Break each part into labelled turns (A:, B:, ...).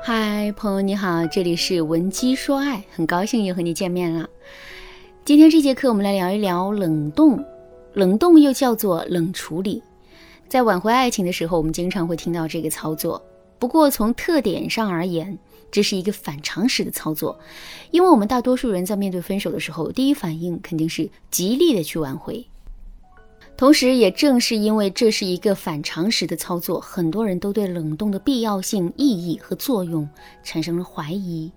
A: 嗨，朋友你好，这里是文姬说爱，很高兴又和你见面了。今天这节课我们来聊一聊冷冻，冷冻又叫做冷处理。在挽回爱情的时候，我们经常会听到这个操作。不过从特点上而言，这是一个反常识的操作，因为我们大多数人在面对分手的时候，第一反应肯定是极力的去挽回。同时，也正是因为这是一个反常识的操作，很多人都对冷冻的必要性、意义和作用产生了怀疑。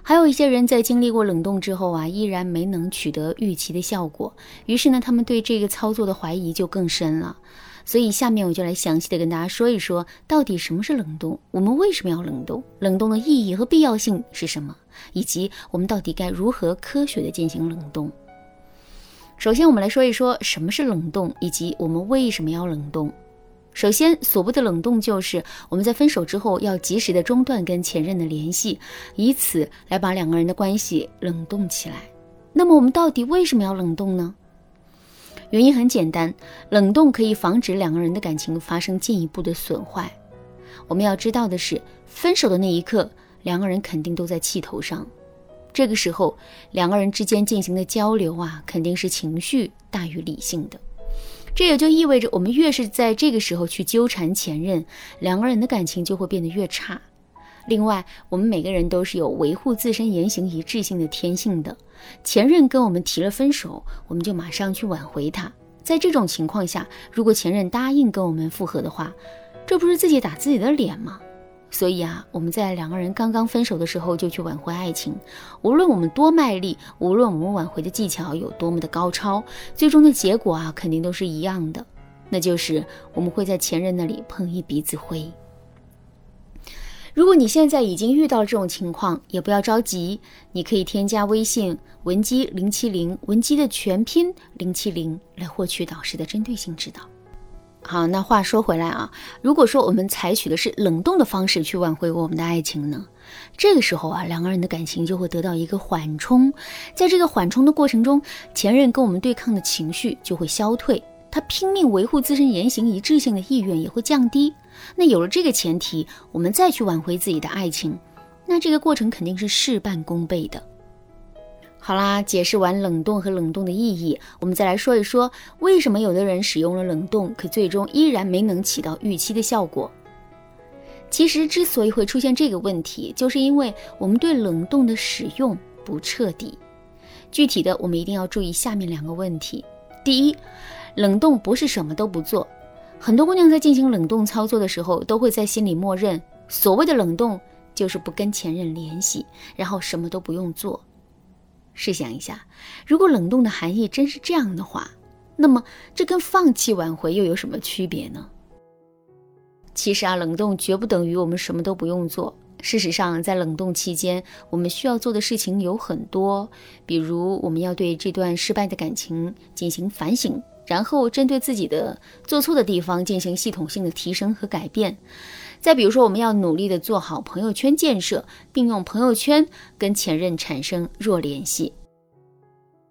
A: 还有一些人在经历过冷冻之后啊，依然没能取得预期的效果，于是呢，他们对这个操作的怀疑就更深了。所以，下面我就来详细的跟大家说一说，到底什么是冷冻，我们为什么要冷冻，冷冻的意义和必要性是什么，以及我们到底该如何科学的进行冷冻。首先，我们来说一说什么是冷冻，以及我们为什么要冷冻。首先，所谓的冷冻，就是我们在分手之后要及时的中断跟前任的联系，以此来把两个人的关系冷冻起来。那么，我们到底为什么要冷冻呢？原因很简单，冷冻可以防止两个人的感情发生进一步的损坏。我们要知道的是，分手的那一刻，两个人肯定都在气头上。这个时候，两个人之间进行的交流啊，肯定是情绪大于理性的。这也就意味着，我们越是在这个时候去纠缠前任，两个人的感情就会变得越差。另外，我们每个人都是有维护自身言行一致性的天性的。前任跟我们提了分手，我们就马上去挽回他。在这种情况下，如果前任答应跟我们复合的话，这不是自己打自己的脸吗？所以啊，我们在两个人刚刚分手的时候就去挽回爱情，无论我们多卖力，无论我们挽回的技巧有多么的高超，最终的结果啊，肯定都是一样的，那就是我们会在前任那里碰一鼻子灰。如果你现在已经遇到这种情况，也不要着急，你可以添加微信文姬零七零，文姬的全拼零七零，来获取导师的针对性指导。好，那话说回来啊，如果说我们采取的是冷冻的方式去挽回我们的爱情呢，这个时候啊，两个人的感情就会得到一个缓冲，在这个缓冲的过程中，前任跟我们对抗的情绪就会消退，他拼命维护自身言行一致性的意愿也会降低。那有了这个前提，我们再去挽回自己的爱情，那这个过程肯定是事半功倍的。好啦，解释完冷冻和冷冻的意义，我们再来说一说为什么有的人使用了冷冻，可最终依然没能起到预期的效果。其实之所以会出现这个问题，就是因为我们对冷冻的使用不彻底。具体的，我们一定要注意下面两个问题：第一，冷冻不是什么都不做。很多姑娘在进行冷冻操作的时候，都会在心里默认，所谓的冷冻就是不跟前任联系，然后什么都不用做。试想一下，如果冷冻的含义真是这样的话，那么这跟放弃挽回又有什么区别呢？其实啊，冷冻绝不等于我们什么都不用做。事实上，在冷冻期间，我们需要做的事情有很多，比如我们要对这段失败的感情进行反省，然后针对自己的做错的地方进行系统性的提升和改变。再比如说，我们要努力的做好朋友圈建设，并用朋友圈跟前任产生弱联系。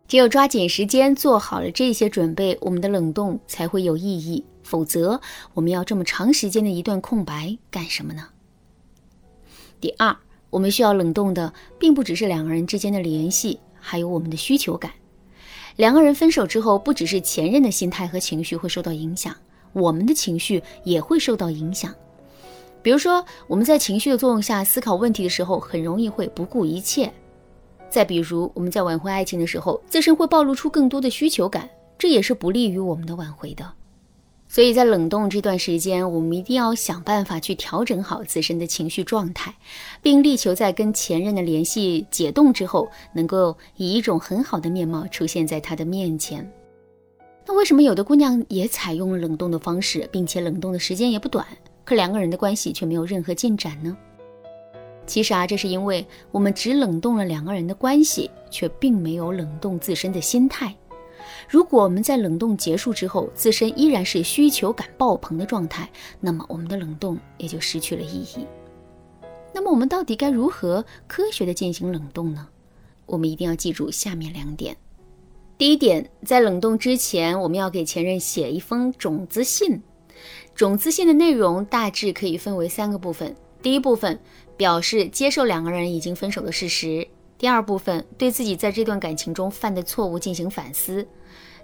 A: 只有抓紧时间做好了这些准备，我们的冷冻才会有意义。否则，我们要这么长时间的一段空白干什么呢？第二，我们需要冷冻的，并不只是两个人之间的联系，还有我们的需求感。两个人分手之后，不只是前任的心态和情绪会受到影响，我们的情绪也会受到影响。比如说，我们在情绪的作用下思考问题的时候，很容易会不顾一切；再比如，我们在挽回爱情的时候，自身会暴露出更多的需求感，这也是不利于我们的挽回的。所以在冷冻这段时间，我们一定要想办法去调整好自身的情绪状态，并力求在跟前任的联系解冻之后，能够以一种很好的面貌出现在他的面前。那为什么有的姑娘也采用了冷冻的方式，并且冷冻的时间也不短？可两个人的关系却没有任何进展呢？其实啊，这是因为我们只冷冻了两个人的关系，却并没有冷冻自身的心态。如果我们在冷冻结束之后，自身依然是需求感爆棚的状态，那么我们的冷冻也就失去了意义。那么我们到底该如何科学的进行冷冻呢？我们一定要记住下面两点。第一点，在冷冻之前，我们要给前任写一封种子信。种子信的内容大致可以分为三个部分。第一部分表示接受两个人已经分手的事实；第二部分对自己在这段感情中犯的错误进行反思；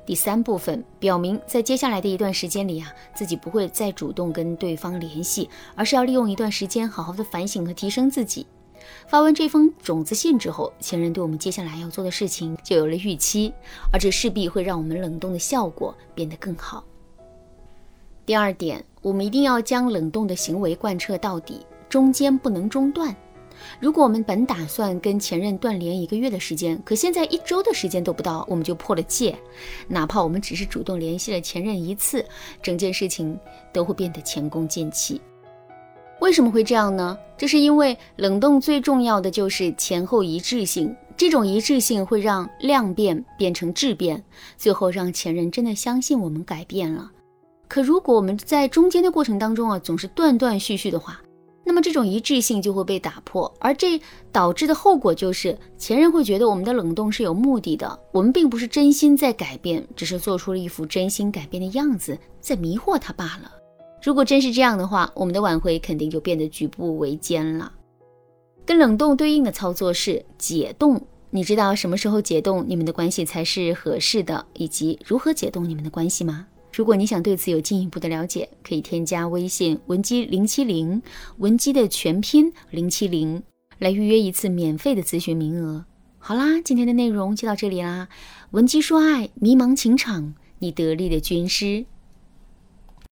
A: 第三部分表明在接下来的一段时间里啊，自己不会再主动跟对方联系，而是要利用一段时间好好的反省和提升自己。发完这封种子信之后，前任对我们接下来要做的事情就有了预期，而这势必会让我们冷冻的效果变得更好。第二点，我们一定要将冷冻的行为贯彻到底，中间不能中断。如果我们本打算跟前任断联一个月的时间，可现在一周的时间都不到，我们就破了戒，哪怕我们只是主动联系了前任一次，整件事情都会变得前功尽弃。为什么会这样呢？这是因为冷冻最重要的就是前后一致性，这种一致性会让量变变成质变，最后让前任真的相信我们改变了。可如果我们在中间的过程当中啊，总是断断续续的话，那么这种一致性就会被打破，而这导致的后果就是前任会觉得我们的冷冻是有目的的，我们并不是真心在改变，只是做出了一副真心改变的样子，在迷惑他罢了。如果真是这样的话，我们的挽回肯定就变得举步维艰了。跟冷冻对应的操作是解冻。你知道什么时候解冻你们的关系才是合适的，以及如何解冻你们的关系吗？如果你想对此有进一步的了解，可以添加微信文姬零七零，文姬的全拼零七零，来预约一次免费的咨询名额。好啦，今天的内容就到这里啦。文姬说爱，迷茫情场，你得力的军师。